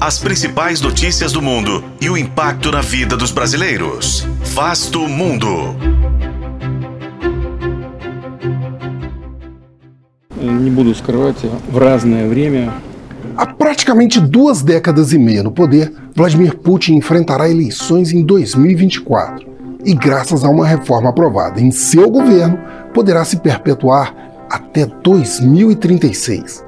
As principais notícias do mundo e o impacto na vida dos brasileiros. Vasto Mundo. Не буду скрывать, в разное время Há praticamente duas décadas e meia no poder, Vladimir Putin enfrentará eleições em 2024 e, graças a uma reforma aprovada em seu governo, poderá se perpetuar até 2036.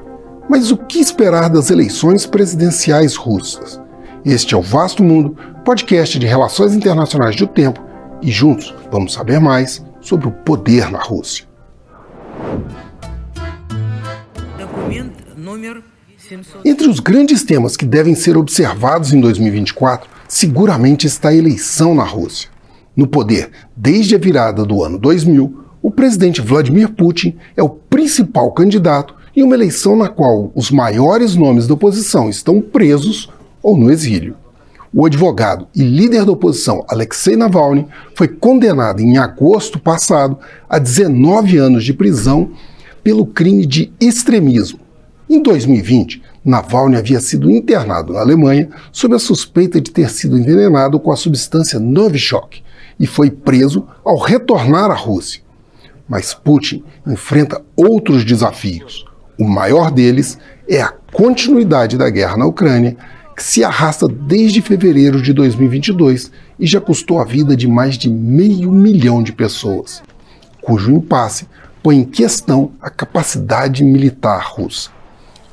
Mas o que esperar das eleições presidenciais russas? Este é o Vasto Mundo, podcast de relações internacionais do tempo, e juntos vamos saber mais sobre o poder na Rússia. Entre os grandes temas que devem ser observados em 2024, seguramente está a eleição na Rússia. No poder desde a virada do ano 2000, o presidente Vladimir Putin é o principal candidato em uma eleição na qual os maiores nomes da oposição estão presos ou no exílio. O advogado e líder da oposição Alexei Navalny foi condenado em agosto passado a 19 anos de prisão pelo crime de extremismo em 2020, Navalny havia sido internado na Alemanha sob a suspeita de ter sido envenenado com a substância Novichok e foi preso ao retornar à Rússia. Mas Putin enfrenta outros desafios. O maior deles é a continuidade da guerra na Ucrânia, que se arrasta desde fevereiro de 2022 e já custou a vida de mais de meio milhão de pessoas, cujo impasse põe em questão a capacidade militar russa.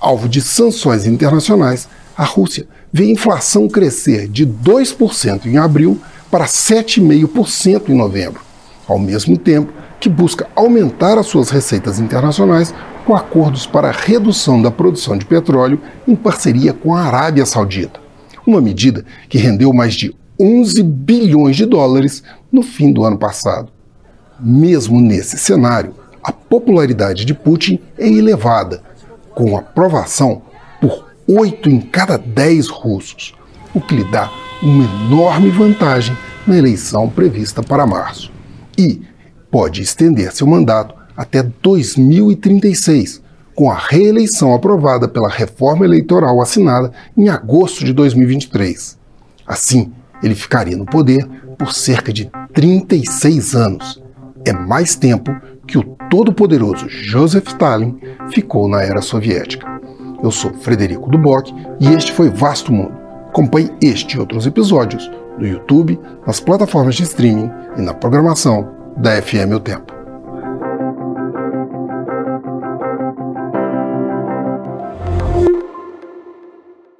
Alvo de sanções internacionais, a Rússia vê a inflação crescer de 2% em abril para 7,5% em novembro, ao mesmo tempo que busca aumentar as suas receitas internacionais com acordos para a redução da produção de petróleo em parceria com a Arábia Saudita, uma medida que rendeu mais de 11 bilhões de dólares no fim do ano passado. Mesmo nesse cenário, a popularidade de Putin é elevada com aprovação por 8 em cada 10 russos, o que lhe dá uma enorme vantagem na eleição prevista para março. E pode estender seu mandato até 2036, com a reeleição aprovada pela reforma eleitoral assinada em agosto de 2023. Assim, ele ficaria no poder por cerca de 36 anos. É mais tempo que o todo-poderoso Joseph Stalin ficou na era soviética. Eu sou Frederico Duboc e este foi Vasto Mundo. Acompanhe este e outros episódios no YouTube, nas plataformas de streaming e na programação da FM O Tempo.